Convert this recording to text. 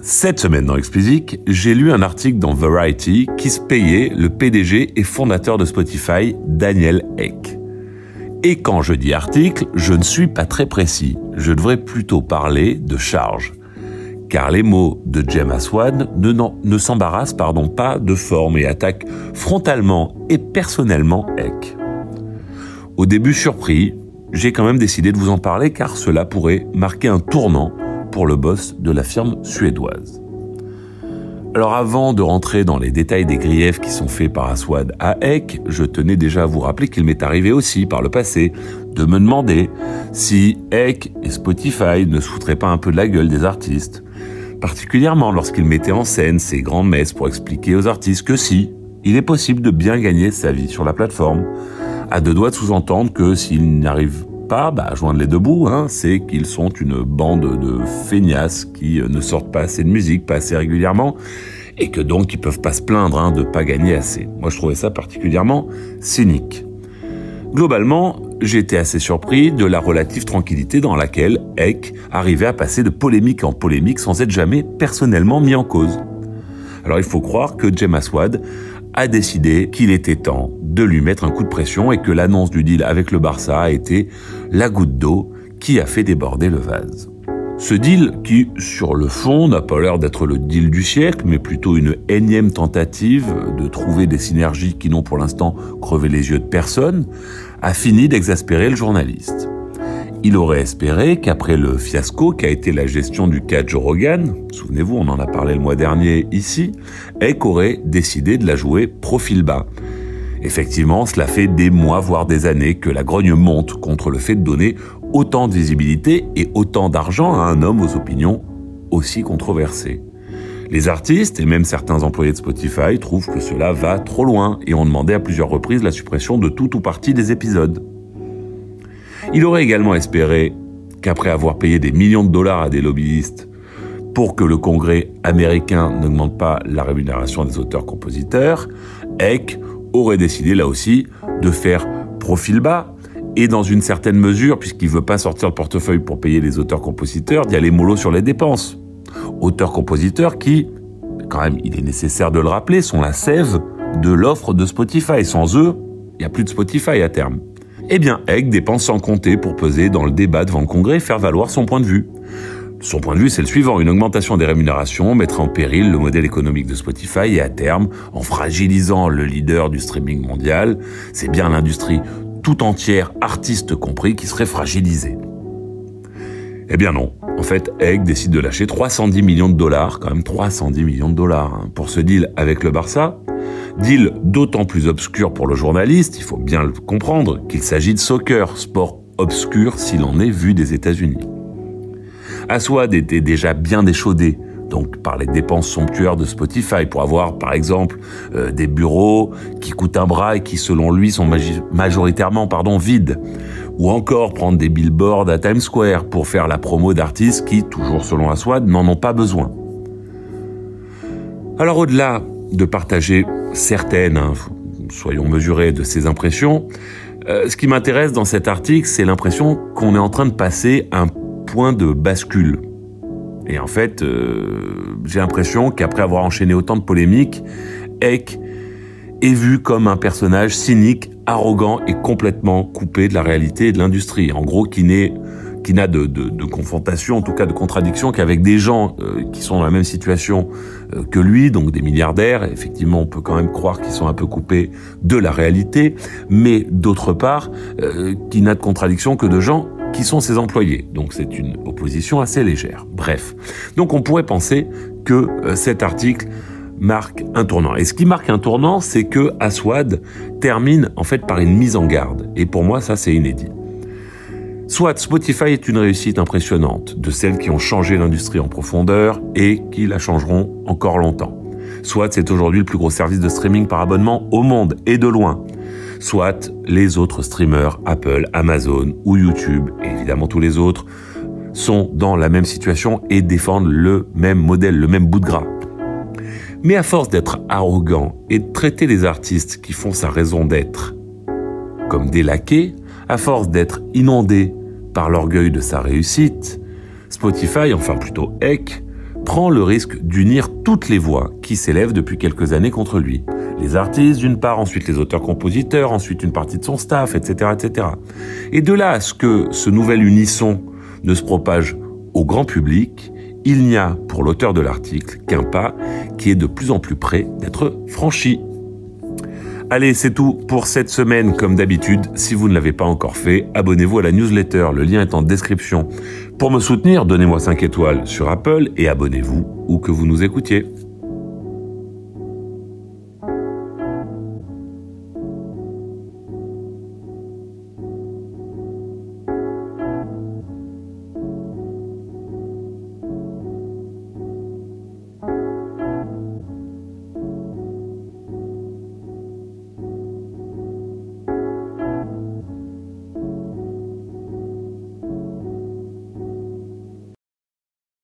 Cette semaine dans Explicit, j'ai lu un article dans Variety qui se payait le PDG et fondateur de Spotify, Daniel Ek. Et quand je dis article, je ne suis pas très précis. Je devrais plutôt parler de charge. Car les mots de Jem Aswad ne, ne s'embarrassent pardon, pas de forme et attaquent frontalement et personnellement Ek. Au début surpris, j'ai quand même décidé de vous en parler car cela pourrait marquer un tournant le boss de la firme suédoise. Alors avant de rentrer dans les détails des griefs qui sont faits par Aswad à Eck, je tenais déjà à vous rappeler qu'il m'est arrivé aussi par le passé de me demander si Eck et Spotify ne se pas un peu de la gueule des artistes, particulièrement lorsqu'ils mettaient en scène ces grandes messes pour expliquer aux artistes que si, il est possible de bien gagner sa vie sur la plateforme, à deux doigts de sous-entendre que s'ils n'arrivent pas, bah, joindre les deux bouts, hein, c'est qu'ils sont une bande de feignasses qui euh, ne sortent pas assez de musique, pas assez régulièrement, et que donc ils peuvent pas se plaindre hein, de pas gagner assez. Moi, je trouvais ça particulièrement cynique. Globalement, j'étais assez surpris de la relative tranquillité dans laquelle Eck arrivait à passer de polémique en polémique sans être jamais personnellement mis en cause. Alors il faut croire que Jem Aswad a décidé qu'il était temps de lui mettre un coup de pression et que l'annonce du deal avec le Barça a été la goutte d'eau qui a fait déborder le vase. Ce deal, qui sur le fond n'a pas l'air d'être le deal du siècle, mais plutôt une énième tentative de trouver des synergies qui n'ont pour l'instant crevé les yeux de personne, a fini d'exaspérer le journaliste. Il aurait espéré qu'après le fiasco qu'a été la gestion du cas Joe Rogan, souvenez-vous, on en a parlé le mois dernier ici, Eck aurait décidé de la jouer profil bas. Effectivement, cela fait des mois, voire des années que la grogne monte contre le fait de donner autant de visibilité et autant d'argent à un homme aux opinions aussi controversées. Les artistes et même certains employés de Spotify trouvent que cela va trop loin et ont demandé à plusieurs reprises la suppression de tout ou partie des épisodes. Il aurait également espéré qu'après avoir payé des millions de dollars à des lobbyistes pour que le Congrès américain n'augmente pas la rémunération des auteurs-compositeurs, Eck aurait décidé là aussi de faire profil bas et dans une certaine mesure, puisqu'il veut pas sortir le portefeuille pour payer les auteurs-compositeurs, d'y aller mollo sur les dépenses. Auteurs-compositeurs qui, quand même, il est nécessaire de le rappeler, sont la sève de l'offre de Spotify. Sans eux, il n'y a plus de Spotify à terme. Eh bien, Egg dépense sans compter pour peser dans le débat devant le Congrès et faire valoir son point de vue. Son point de vue, c'est le suivant. Une augmentation des rémunérations mettrait en péril le modèle économique de Spotify et à terme, en fragilisant le leader du streaming mondial, c'est bien l'industrie tout entière, artistes compris, qui serait fragilisée. Eh bien non. En fait, Egg décide de lâcher 310 millions de dollars, quand même 310 millions de dollars, hein, pour ce deal avec le Barça, Deal d'autant plus obscur pour le journaliste, il faut bien le comprendre, qu'il s'agit de soccer, sport obscur s'il en est vu des États-Unis. Aswad était déjà bien déchaudé donc par les dépenses somptuaires de Spotify pour avoir par exemple euh, des bureaux qui coûtent un bras et qui selon lui sont majoritairement vides ou encore prendre des billboards à Times Square pour faire la promo d'artistes qui toujours selon Aswad n'en ont pas besoin. Alors au-delà de partager certaines, hein, soyons mesurés, de ces impressions. Euh, ce qui m'intéresse dans cet article, c'est l'impression qu'on est en train de passer un point de bascule. Et en fait, euh, j'ai l'impression qu'après avoir enchaîné autant de polémiques, Eck est vu comme un personnage cynique, arrogant et complètement coupé de la réalité et de l'industrie. En gros, qui n'est qui n'a de, de, confrontation, en tout cas de contradiction, qu'avec des gens euh, qui sont dans la même situation euh, que lui, donc des milliardaires. Effectivement, on peut quand même croire qu'ils sont un peu coupés de la réalité, mais d'autre part, qui n'a de contradiction que de gens qui sont ses employés. Donc c'est une opposition assez légère. Bref. Donc on pourrait penser que cet article marque un tournant. Et ce qui marque un tournant, c'est que Aswad termine en fait par une mise en garde. Et pour moi, ça c'est inédit. Soit Spotify est une réussite impressionnante, de celles qui ont changé l'industrie en profondeur et qui la changeront encore longtemps. Soit c'est aujourd'hui le plus gros service de streaming par abonnement au monde et de loin. Soit les autres streamers, Apple, Amazon ou YouTube, et évidemment tous les autres, sont dans la même situation et défendent le même modèle, le même bout de gras. Mais à force d'être arrogant et de traiter les artistes qui font sa raison d'être comme des laquais, à force d'être inondé par l'orgueil de sa réussite, Spotify, enfin plutôt Eck, prend le risque d'unir toutes les voix qui s'élèvent depuis quelques années contre lui. Les artistes d'une part, ensuite les auteurs-compositeurs, ensuite une partie de son staff, etc., etc. Et de là à ce que ce nouvel unisson ne se propage au grand public, il n'y a pour l'auteur de l'article qu'un pas qui est de plus en plus près d'être franchi. Allez, c'est tout pour cette semaine comme d'habitude. Si vous ne l'avez pas encore fait, abonnez-vous à la newsletter, le lien est en description. Pour me soutenir, donnez-moi 5 étoiles sur Apple et abonnez-vous où que vous nous écoutiez.